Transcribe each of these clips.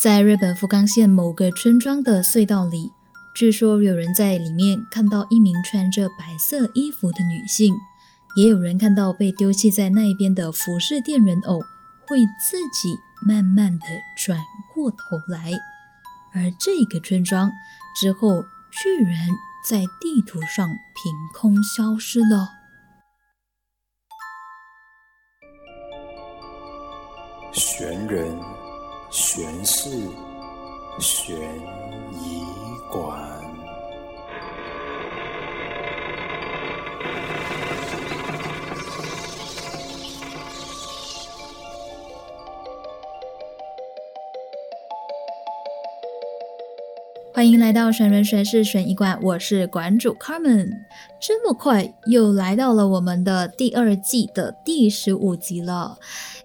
在日本福冈县某个村庄的隧道里，据说有人在里面看到一名穿着白色衣服的女性，也有人看到被丢弃在那边的服饰店人偶会自己慢慢的转过头来，而这个村庄之后居然在地图上凭空消失了。悬人。悬事，悬疑馆。欢迎来到神人玄事悬疑馆，我是馆主 Carmen。这么快又来到了我们的第二季的第十五集了，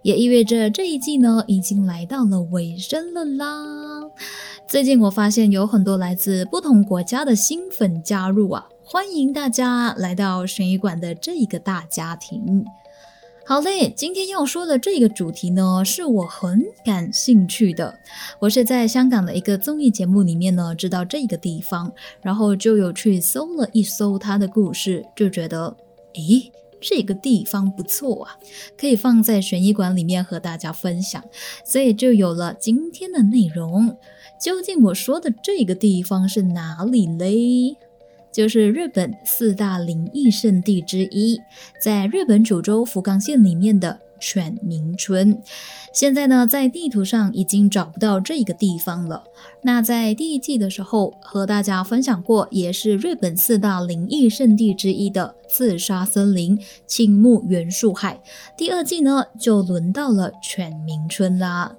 也意味着这一季呢已经来到了尾声了啦。最近我发现有很多来自不同国家的新粉加入啊，欢迎大家来到悬疑馆的这一个大家庭。好嘞，今天要说的这个主题呢，是我很感兴趣的。我是在香港的一个综艺节目里面呢，知道这个地方，然后就有去搜了一搜它的故事，就觉得，诶，这个地方不错啊，可以放在悬疑馆里面和大家分享，所以就有了今天的内容。究竟我说的这个地方是哪里嘞？就是日本四大灵异圣地之一，在日本九州福冈县里面的犬鸣村。现在呢，在地图上已经找不到这个地方了。那在第一季的时候和大家分享过，也是日本四大灵异圣地之一的自杀森林青木原树海。第二季呢，就轮到了犬鸣村啦。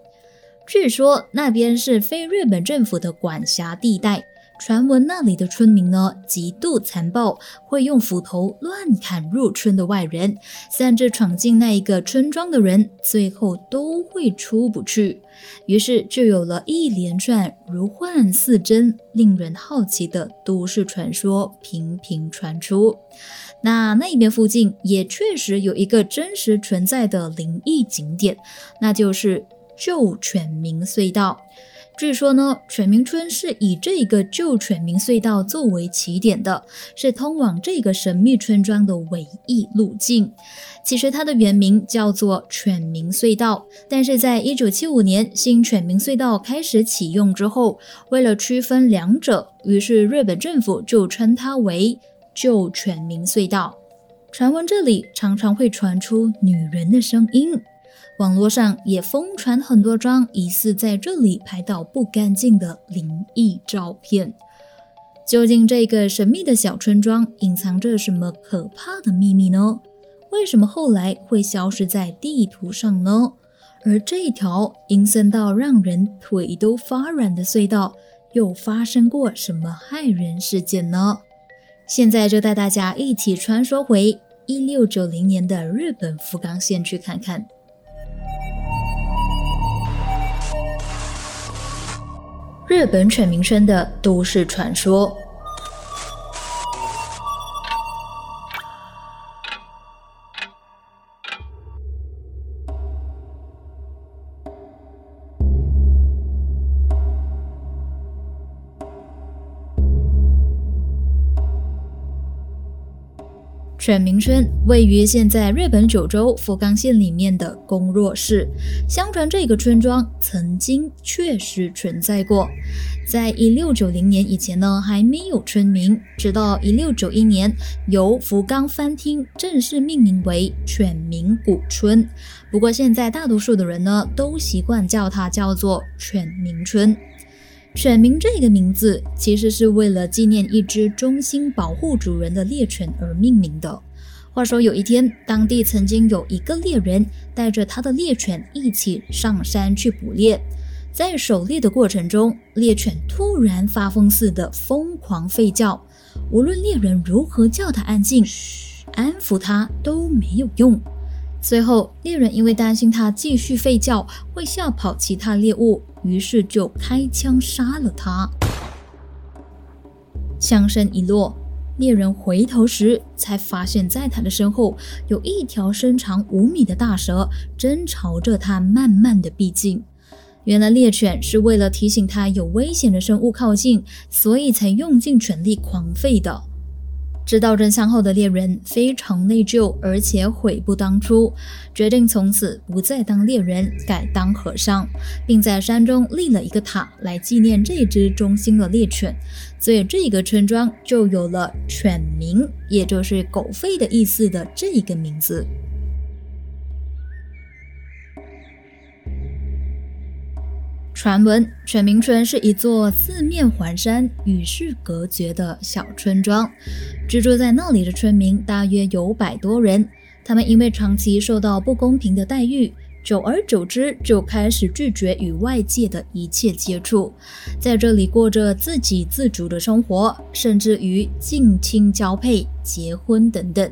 据说那边是非日本政府的管辖地带。传闻那里的村民呢极度残暴，会用斧头乱砍入村的外人，甚至闯进那一个村庄的人，最后都会出不去。于是就有了一连串如幻似真、令人好奇的都市传说频频传出。那那边附近也确实有一个真实存在的灵异景点，那就是旧犬鸣隧道。据说呢，犬鸣村是以这个旧犬鸣隧道作为起点的，是通往这个神秘村庄的唯一路径。其实它的原名叫做犬鸣隧道，但是在一九七五年新犬鸣隧道开始启用之后，为了区分两者，于是日本政府就称它为旧犬鸣隧道。传闻这里常常会传出女人的声音。网络上也疯传很多张疑似在这里拍到不干净的灵异照片。究竟这个神秘的小村庄隐藏着什么可怕的秘密呢？为什么后来会消失在地图上呢？而这条阴森到让人腿都发软的隧道，又发生过什么骇人事件呢？现在就带大家一起穿梭回一六九零年的日本福冈县去看看。日本犬鸣村的都市传说。犬鸣村位于现在日本九州福冈县里面的宫若市。相传这个村庄曾经确实存在过。在一六九零年以前呢，还没有村民。直到一六九一年，由福冈藩厅正式命名为犬鸣古村。不过现在大多数的人呢，都习惯叫它叫做犬鸣村。犬名这个名字其实是为了纪念一只忠心保护主人的猎犬而命名的。话说有一天，当地曾经有一个猎人带着他的猎犬一起上山去捕猎，在狩猎的过程中，猎犬突然发疯似的疯狂吠叫，无论猎人如何叫它安静、安抚它都没有用。随后，猎人因为担心它继续吠叫会吓跑其他猎物，于是就开枪杀了他。枪声一落，猎人回头时才发现，在他的身后有一条身长五米的大蛇，正朝着他慢慢的逼近。原来猎犬是为了提醒他有危险的生物靠近，所以才用尽全力狂吠的。知道真相后的猎人非常内疚，而且悔不当初，决定从此不再当猎人，改当和尚，并在山中立了一个塔来纪念这只忠心的猎犬。所以这个村庄就有了“犬名”，也就是“狗吠”的意思的这一个名字。传闻犬鸣村是一座四面环山、与世隔绝的小村庄，居住在那里的村民大约有百多人。他们因为长期受到不公平的待遇，久而久之就开始拒绝与外界的一切接触，在这里过着自给自足的生活，甚至于近亲交配、结婚等等。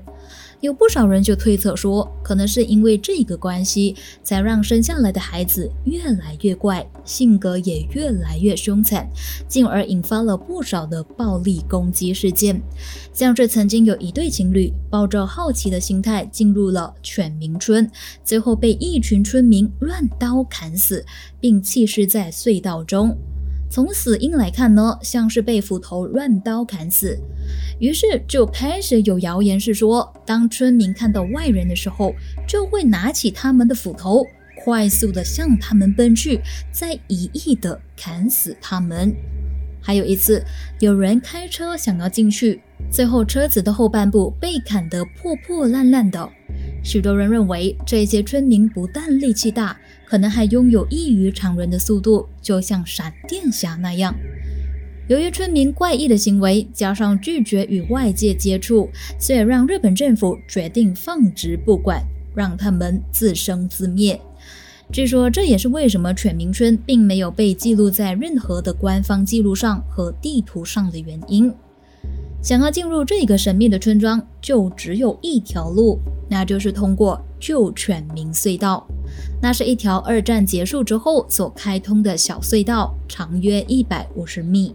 有不少人就推测说，可能是因为这个关系，才让生下来的孩子越来越怪，性格也越来越凶残，进而引发了不少的暴力攻击事件。像是曾经有一对情侣抱着好奇的心态进入了犬鸣村，最后被一群村民乱刀砍死，并弃尸在隧道中。从死因来看呢，像是被斧头乱刀砍死。于是就开始有谣言是说，当村民看到外人的时候，就会拿起他们的斧头，快速的向他们奔去，再一意的砍死他们。还有一次，有人开车想要进去，最后车子的后半部被砍得破破烂烂的。许多人认为，这些村民不但力气大，可能还拥有异于常人的速度，就像闪电侠那样。由于村民怪异的行为，加上拒绝与外界接触，所以让日本政府决定放之不管，让他们自生自灭。据说这也是为什么犬鸣村并没有被记录在任何的官方记录上和地图上的原因。想要进入这个神秘的村庄，就只有一条路，那就是通过旧犬鸣隧道。那是一条二战结束之后所开通的小隧道，长约一百五十米。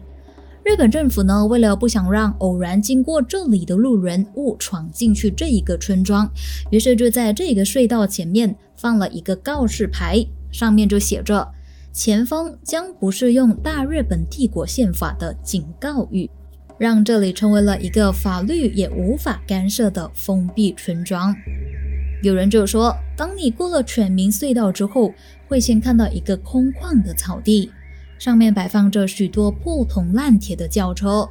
日本政府呢，为了不想让偶然经过这里的路人误闯进去这一个村庄，于是就在这个隧道前面放了一个告示牌，上面就写着“前方将不适用大日本帝国宪法”的警告语，让这里成为了一个法律也无法干涉的封闭村庄。有人就说，当你过了犬鸣隧道之后，会先看到一个空旷的草地。上面摆放着许多破铜烂铁的轿车，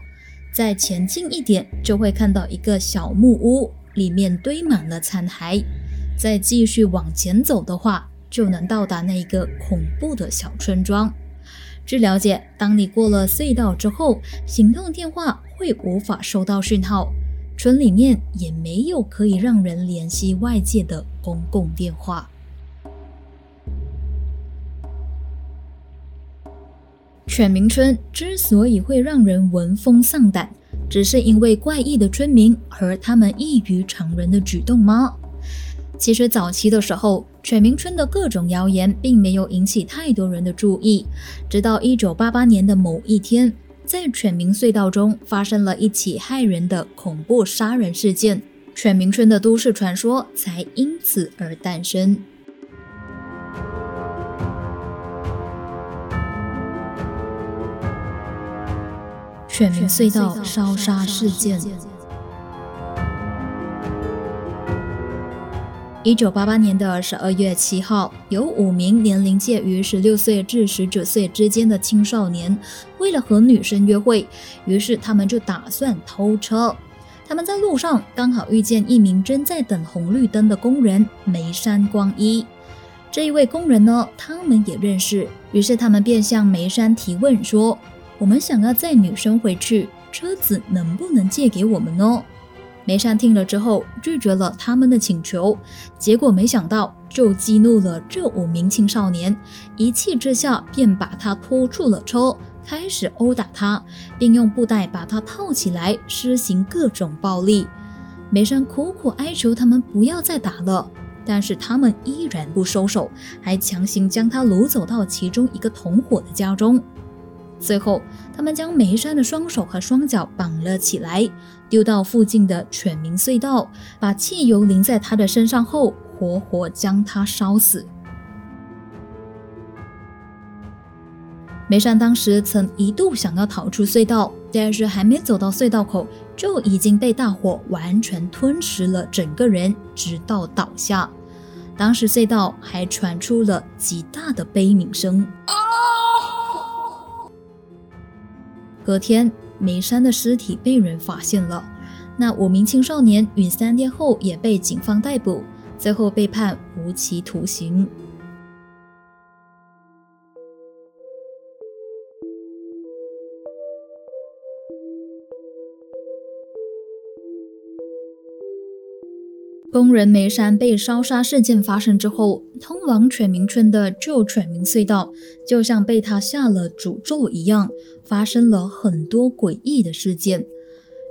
再前进一点就会看到一个小木屋，里面堆满了残骸。再继续往前走的话，就能到达那一个恐怖的小村庄。据了解，当你过了隧道之后，行动电话会无法收到讯号，村里面也没有可以让人联系外界的公共电话。犬鸣村之所以会让人闻风丧胆，只是因为怪异的村民和他们异于常人的举动吗？其实早期的时候，犬鸣村的各种谣言并没有引起太多人的注意。直到1988年的某一天，在犬鸣隧道中发生了一起骇人的恐怖杀人事件，犬鸣村的都市传说才因此而诞生。犬鸣隧道烧杀事件。一九八八年的十二月七号，有五名年龄介于十六岁至十九岁之间的青少年，为了和女生约会，于是他们就打算偷车。他们在路上刚好遇见一名正在等红绿灯的工人梅山光一。这一位工人呢，他们也认识，于是他们便向梅山提问说。我们想要载女生回去，车子能不能借给我们呢？梅山听了之后拒绝了他们的请求，结果没想到就激怒了这五名青少年，一气之下便把他拖出了车，开始殴打他，并用布袋把他套起来，施行各种暴力。梅山苦苦哀求他们不要再打了，但是他们依然不收手，还强行将他掳走到其中一个同伙的家中。最后，他们将梅山的双手和双脚绑了起来，丢到附近的犬鸣隧道，把汽油淋在他的身上后，活活将他烧死。梅山当时曾一度想要逃出隧道，但是还没走到隧道口，就已经被大火完全吞噬了整个人，直到倒下。当时隧道还传出了极大的悲鸣声。隔天，梅山的尸体被人发现了。那五名青少年与三天后也被警方逮捕，最后被判无期徒刑。工人梅山被烧杀事件发生之后，通往犬鸣村的旧犬鸣隧道就像被他下了诅咒一样，发生了很多诡异的事件。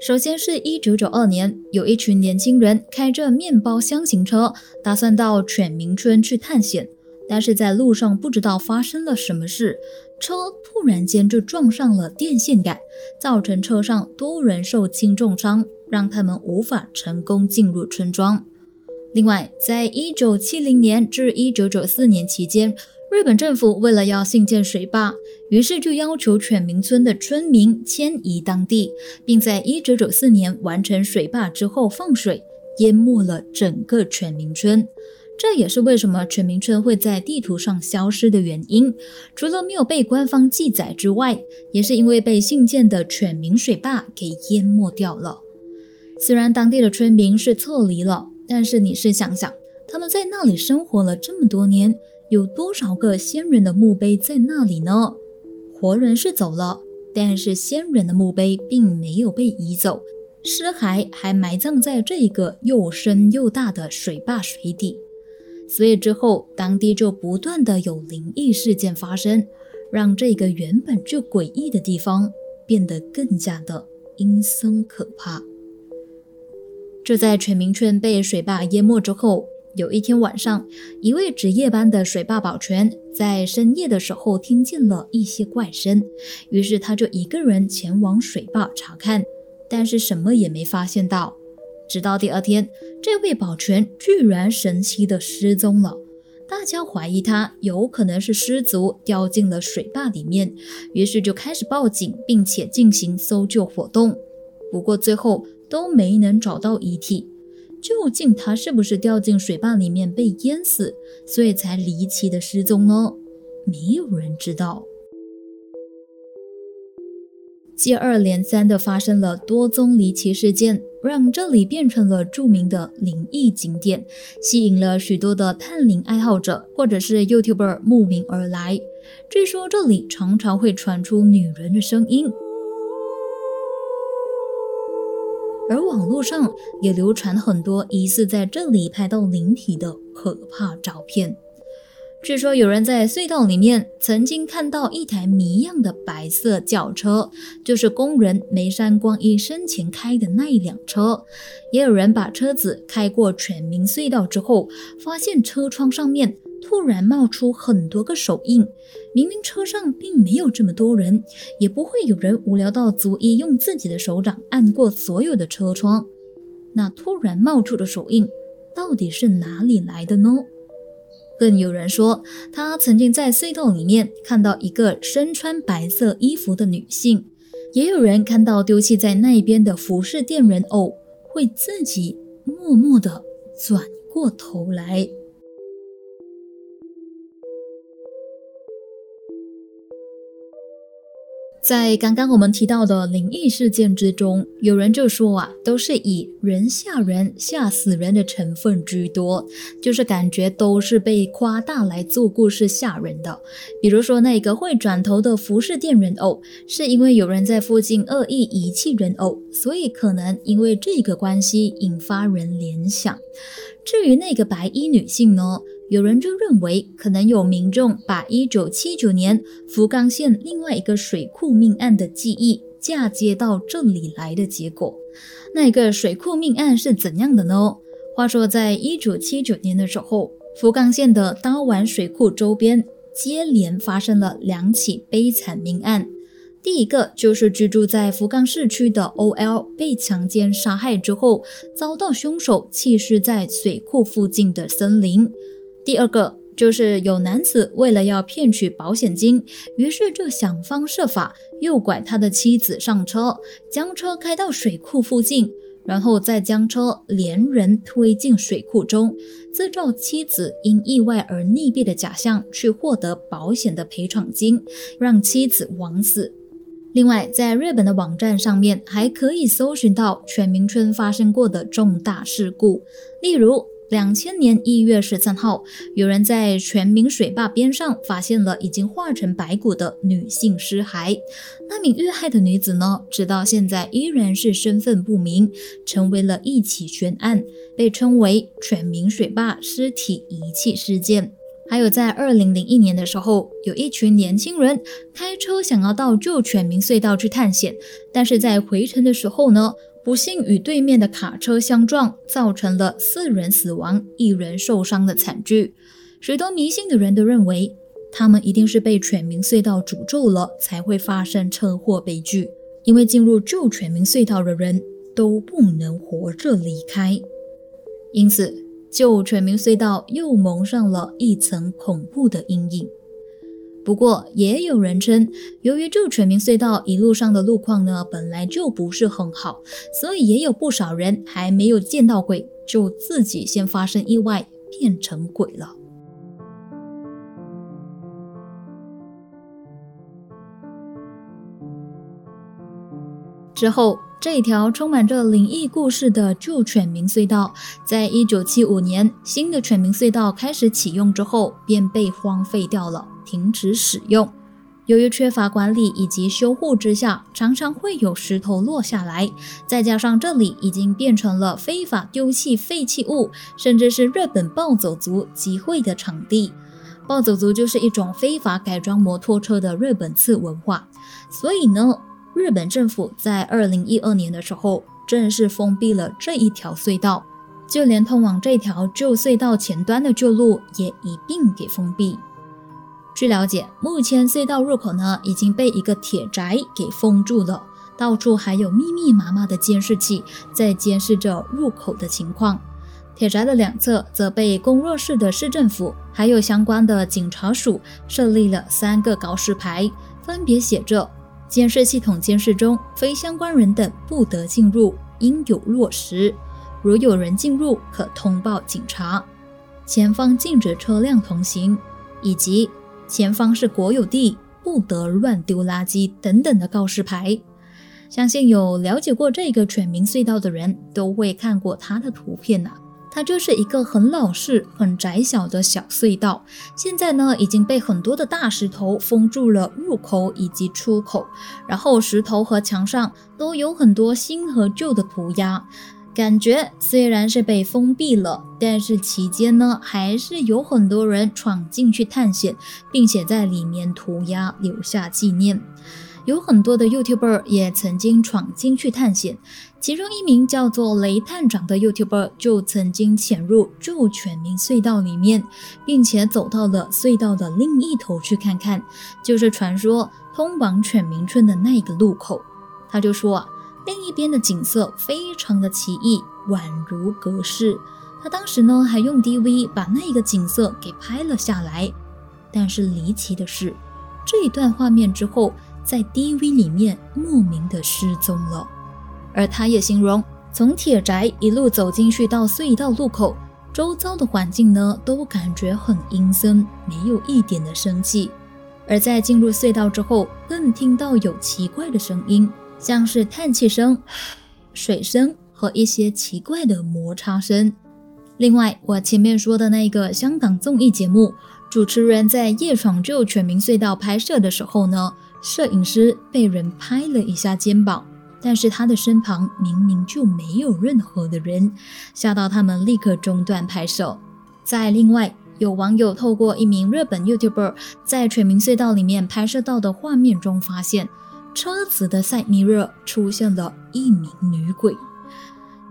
首先是一九九二年，有一群年轻人开着面包箱型车，打算到犬鸣村去探险，但是在路上不知道发生了什么事，车突然间就撞上了电线杆，造成车上多人受轻重伤。让他们无法成功进入村庄。另外，在一九七零年至一九九四年期间，日本政府为了要兴建水坝，于是就要求犬鸣村的村民迁移当地，并在一九九四年完成水坝之后放水，淹没了整个犬鸣村。这也是为什么犬鸣村会在地图上消失的原因。除了没有被官方记载之外，也是因为被新建的犬鸣水坝给淹没掉了。虽然当地的村民是撤离了，但是你是想想，他们在那里生活了这么多年，有多少个先人的墓碑在那里呢？活人是走了，但是先人的墓碑并没有被移走，尸骸还埋葬在这个又深又大的水坝水底。所以之后，当地就不断的有灵异事件发生，让这个原本就诡异的地方变得更加的阴森可怕。就在全民村被水坝淹没之后，有一天晚上，一位值夜班的水坝保全在深夜的时候听见了一些怪声，于是他就一个人前往水坝查看，但是什么也没发现到。直到第二天，这位保全居然神奇的失踪了，大家怀疑他有可能是失足掉进了水坝里面，于是就开始报警，并且进行搜救活动。不过最后。都没能找到遗体，究竟他是不是掉进水坝里面被淹死，所以才离奇的失踪呢？没有人知道。接二连三的发生了多宗离奇事件，让这里变成了著名的灵异景点，吸引了许多的探灵爱好者或者是 YouTuber 慕名而来。据说这里常常会传出女人的声音。而网络上也流传很多疑似在这里拍到灵体的可怕照片。据说有人在隧道里面曾经看到一台谜样的白色轿车，就是工人梅山光一生前开的那一辆车。也有人把车子开过全民隧道之后，发现车窗上面。突然冒出很多个手印，明明车上并没有这么多人，也不会有人无聊到足以用自己的手掌按过所有的车窗。那突然冒出的手印到底是哪里来的呢？更有人说，他曾经在隧道里面看到一个身穿白色衣服的女性，也有人看到丢弃在那边的服饰店人偶会自己默默地转过头来。在刚刚我们提到的灵异事件之中，有人就说啊，都是以人吓人、吓死人的成分居多，就是感觉都是被夸大来做故事吓人的。比如说那个会转头的服饰店人偶，是因为有人在附近恶意遗弃人偶，所以可能因为这个关系引发人联想。至于那个白衣女性呢？有人就认为，可能有民众把1979年福冈县另外一个水库命案的记忆嫁接到这里来的结果。那个水库命案是怎样的呢？话说，在1979年的时候，福冈县的刀丸水库周边接连发生了两起悲惨命案。第一个就是居住在福冈市区的 OL 被强奸杀害之后，遭到凶手弃尸在水库附近的森林。第二个就是有男子为了要骗取保险金，于是就想方设法诱拐他的妻子上车，将车开到水库附近，然后再将车连人推进水库中，制造妻子因意外而溺毙的假象，去获得保险的赔偿金，让妻子枉死。另外，在日本的网站上面还可以搜寻到全民村发生过的重大事故，例如。两千年一月十三号，有人在全民水坝边上发现了已经化成白骨的女性尸骸。那名遇害的女子呢，直到现在依然是身份不明，成为了一起悬案，被称为“全民水坝尸体遗弃事件”。还有在二零零一年的时候，有一群年轻人开车想要到旧全民隧道去探险，但是在回程的时候呢。不幸与对面的卡车相撞，造成了四人死亡、一人受伤的惨剧。许多迷信的人都认为，他们一定是被犬民隧道诅咒了，才会发生车祸悲剧。因为进入旧犬民隧道的人都不能活着离开，因此旧犬民隧道又蒙上了一层恐怖的阴影。不过，也有人称，由于旧全民隧道一路上的路况呢本来就不是很好，所以也有不少人还没有见到鬼，就自己先发生意外变成鬼了。之后，这条充满着灵异故事的旧犬民隧道，在一九七五年新的犬民隧道开始启用之后，便被荒废掉了。停止使用，由于缺乏管理以及修护之下，常常会有石头落下来。再加上这里已经变成了非法丢弃废弃物，甚至是日本暴走族集会的场地。暴走族就是一种非法改装摩托车的日本次文化。所以呢，日本政府在二零一二年的时候正式封闭了这一条隧道，就连通往这条旧隧道前端的旧路也一并给封闭。据了解，目前隧道入口呢已经被一个铁宅给封住了，到处还有密密麻麻的监视器在监视着入口的情况。铁宅的两侧则被公若市的市政府还有相关的警察署设立了三个告示牌，分别写着：监视系统监视中，非相关人等不得进入，应有落实。如有人进入，可通报警察。前方禁止车辆通行，以及。前方是国有地，不得乱丢垃圾等等的告示牌。相信有了解过这个犬民隧道的人都会看过它的图片呐。它就是一个很老式、很窄小的小隧道。现在呢，已经被很多的大石头封住了入口以及出口，然后石头和墙上都有很多新和旧的涂鸦。感觉虽然是被封闭了，但是期间呢，还是有很多人闯进去探险，并且在里面涂鸦留下纪念。有很多的 YouTuber 也曾经闯进去探险，其中一名叫做雷探长的 YouTuber 就曾经潜入旧犬民隧道里面，并且走到了隧道的另一头去看看，就是传说通往犬民村的那个路口。他就说啊。另一边的景色非常的奇异，宛如隔世。他当时呢还用 DV 把那个景色给拍了下来。但是离奇的是，这一段画面之后，在 DV 里面莫名的失踪了。而他也形容，从铁宅一路走进去到隧道路口，周遭的环境呢都感觉很阴森，没有一点的生气。而在进入隧道之后，更听到有奇怪的声音。像是叹气声、水声和一些奇怪的摩擦声。另外，我前面说的那个香港综艺节目，主持人在夜闯旧全民隧道拍摄的时候呢，摄影师被人拍了一下肩膀，但是他的身旁明明就没有任何的人，吓到他们立刻中断拍摄。在另外，有网友透过一名日本 YouTuber 在全民隧道里面拍摄到的画面中发现。车子的 side mirror 出现了一名女鬼，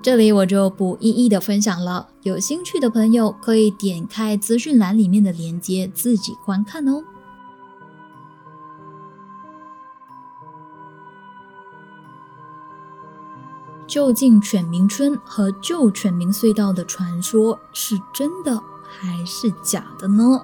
这里我就不一一的分享了。有兴趣的朋友可以点开资讯栏里面的链接自己观看哦。究竟犬鸣村和旧犬鸣隧道的传说是真的还是假的呢？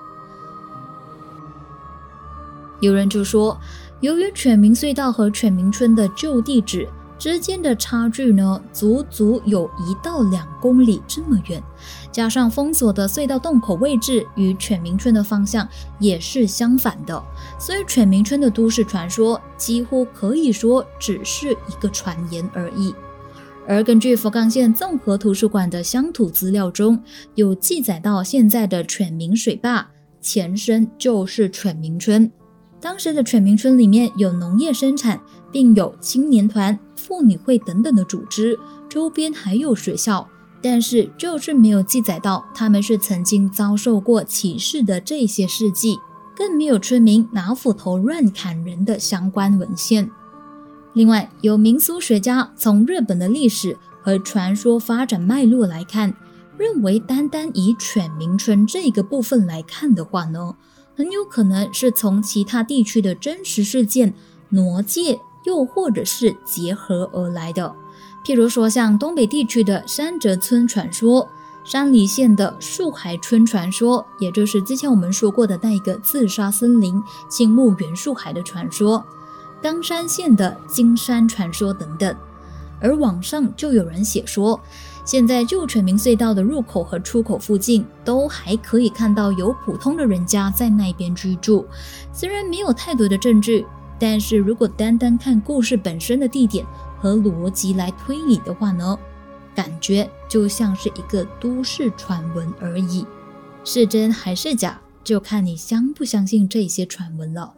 有人就说，由于犬鸣隧道和犬鸣村的旧地址之间的差距呢，足足有一到两公里这么远，加上封锁的隧道洞口位置与犬鸣村的方向也是相反的，所以犬鸣村的都市传说几乎可以说只是一个传言而已。而根据福冈县综合图书馆的乡土资料中有记载到，现在的犬鸣水坝前身就是犬鸣村。当时的犬鸣村里面有农业生产，并有青年团、妇女会等等的组织，周边还有学校，但是就是没有记载到他们是曾经遭受过歧视的这些事迹，更没有村民拿斧头乱砍人的相关文献。另外，有民俗学家从日本的历史和传说发展脉络来看，认为单单以犬鸣村这个部分来看的话呢，很有可能是从其他地区的真实事件挪借，又或者是结合而来的。譬如说，像东北地区的山泽村传说，山梨县的树海村传说，也就是之前我们说过的那一个自杀森林青木原树海的传说。冈山县的金山传说等等，而网上就有人写说，现在旧犬鸣隧道的入口和出口附近都还可以看到有普通的人家在那边居住。虽然没有太多的证据，但是如果单单看故事本身的地点和逻辑来推理的话呢，感觉就像是一个都市传闻而已。是真还是假，就看你相不相信这些传闻了。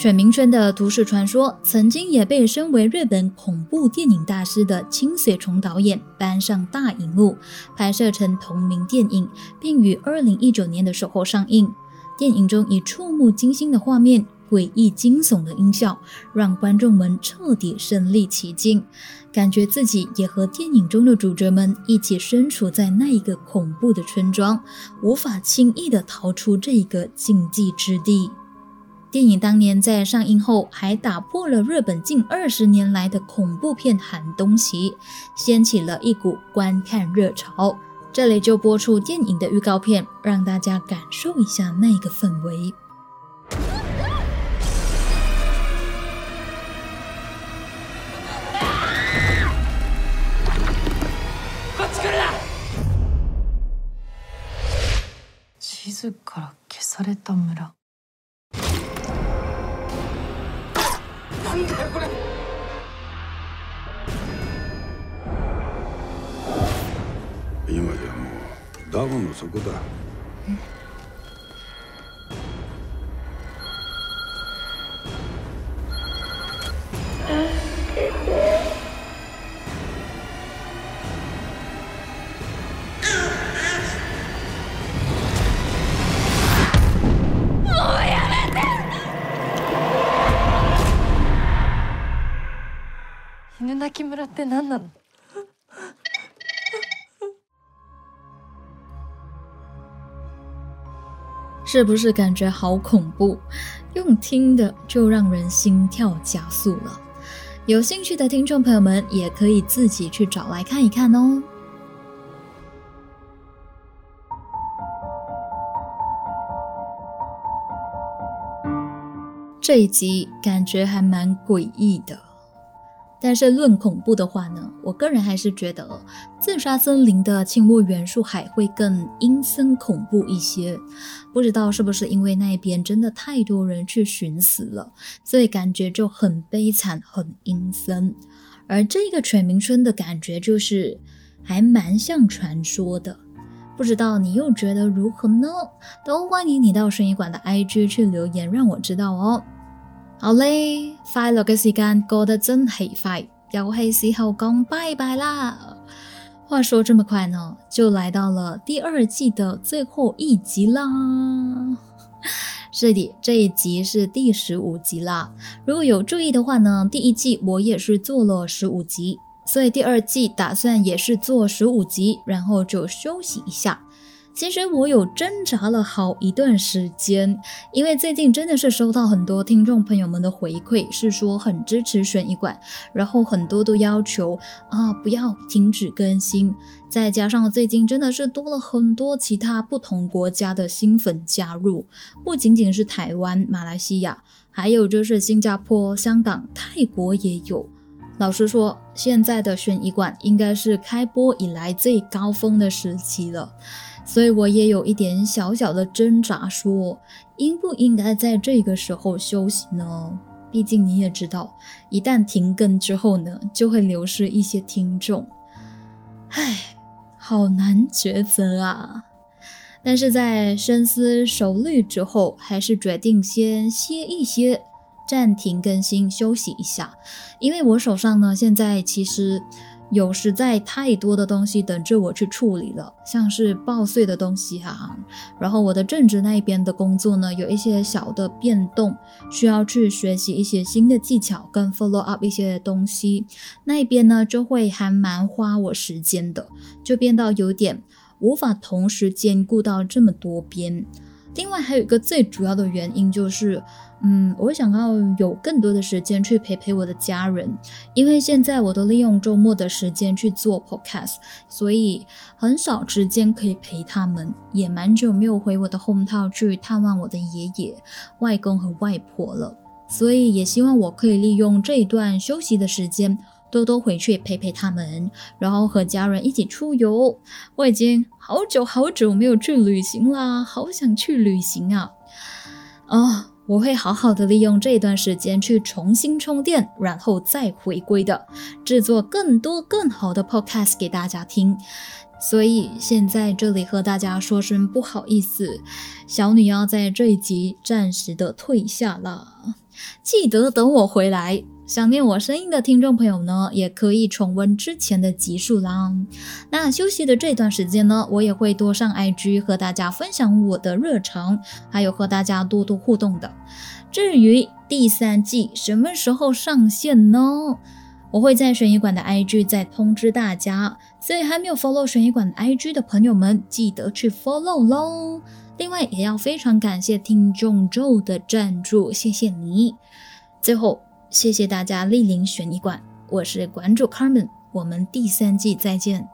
犬鸣村的都市传说，曾经也被身为日本恐怖电影大师的清水崇导演搬上大荧幕，拍摄成同名电影，并于二零一九年的时候上映。电影中以触目惊心的画面、诡异惊悚的音效，让观众们彻底身临其境，感觉自己也和电影中的主角们一起身处在那一个恐怖的村庄，无法轻易的逃出这一个禁忌之地。电影当年在上映后，还打破了日本近二十年来的恐怖片寒冬期，掀起了一股观看热潮。这里就播出电影的预告片，让大家感受一下那个氛围。地図から消された村。 なんだよこれ。今じゃもうダムの底だ。犬鳴村って何なの是不是感觉好恐怖？用听的就让人心跳加速了。有兴趣的听众朋友们也可以自己去找来看一看哦。这一集感觉还蛮诡异的。 但是论恐怖的话呢，我个人还是觉得自杀森林的青木原树海会更阴森恐怖一些。不知道是不是因为那边真的太多人去寻死了，所以感觉就很悲惨、很阴森。而这个犬鸣村的感觉就是还蛮像传说的。不知道你又觉得如何呢？都欢迎你到声音馆的 IG 去留言，让我知道哦。好嘞，快乐嘅时间过得真系快，又係时候讲拜拜啦。话说这么快呢，就来到了第二季的最后一集啦。是的，这一集是第十五集啦。如果有注意的话呢，第一季我也是做了十五集，所以第二季打算也是做十五集，然后就休息一下。其实我有挣扎了好一段时间，因为最近真的是收到很多听众朋友们的回馈，是说很支持悬疑馆，然后很多都要求啊不要停止更新。再加上最近真的是多了很多其他不同国家的新粉加入，不仅仅是台湾、马来西亚，还有就是新加坡、香港、泰国也有。老实说，现在的悬疑馆应该是开播以来最高峰的时期了。所以我也有一点小小的挣扎，说应不应该在这个时候休息呢？毕竟你也知道，一旦停更之后呢，就会流失一些听众。唉，好难抉择啊！但是在深思熟虑之后，还是决定先歇一歇，暂停更新，休息一下。因为我手上呢，现在其实。有实在太多的东西等着我去处理了，像是报税的东西哈，然后我的正职那一边的工作呢，有一些小的变动，需要去学习一些新的技巧跟 follow up 一些东西，那一边呢就会还蛮花我时间的，就变到有点无法同时兼顾到这么多边。另外还有一个最主要的原因就是。嗯，我想要有更多的时间去陪陪我的家人，因为现在我都利用周末的时间去做 podcast，所以很少时间可以陪他们，也蛮久没有回我的 home town 去探望我的爷爷、外公和外婆了，所以也希望我可以利用这一段休息的时间，多多回去陪陪他们，然后和家人一起出游。我已经好久好久没有去旅行啦，好想去旅行啊！啊。我会好好的利用这段时间去重新充电，然后再回归的，制作更多更好的 podcast 给大家听。所以现在这里和大家说声不好意思，小女妖在这一集暂时的退下了，记得等我回来。想念我声音的听众朋友呢，也可以重温之前的集数啦。那休息的这段时间呢，我也会多上 IG 和大家分享我的日常，还有和大家多多互动的。至于第三季什么时候上线呢？我会在悬疑馆的 IG 再通知大家，所以还没有 follow 悬疑馆 IG 的朋友们，记得去 follow 喽。另外，也要非常感谢听众 Joe 的赞助，谢谢你。最后。谢谢大家莅临悬疑馆，我是馆主 Carmen，我们第三季再见。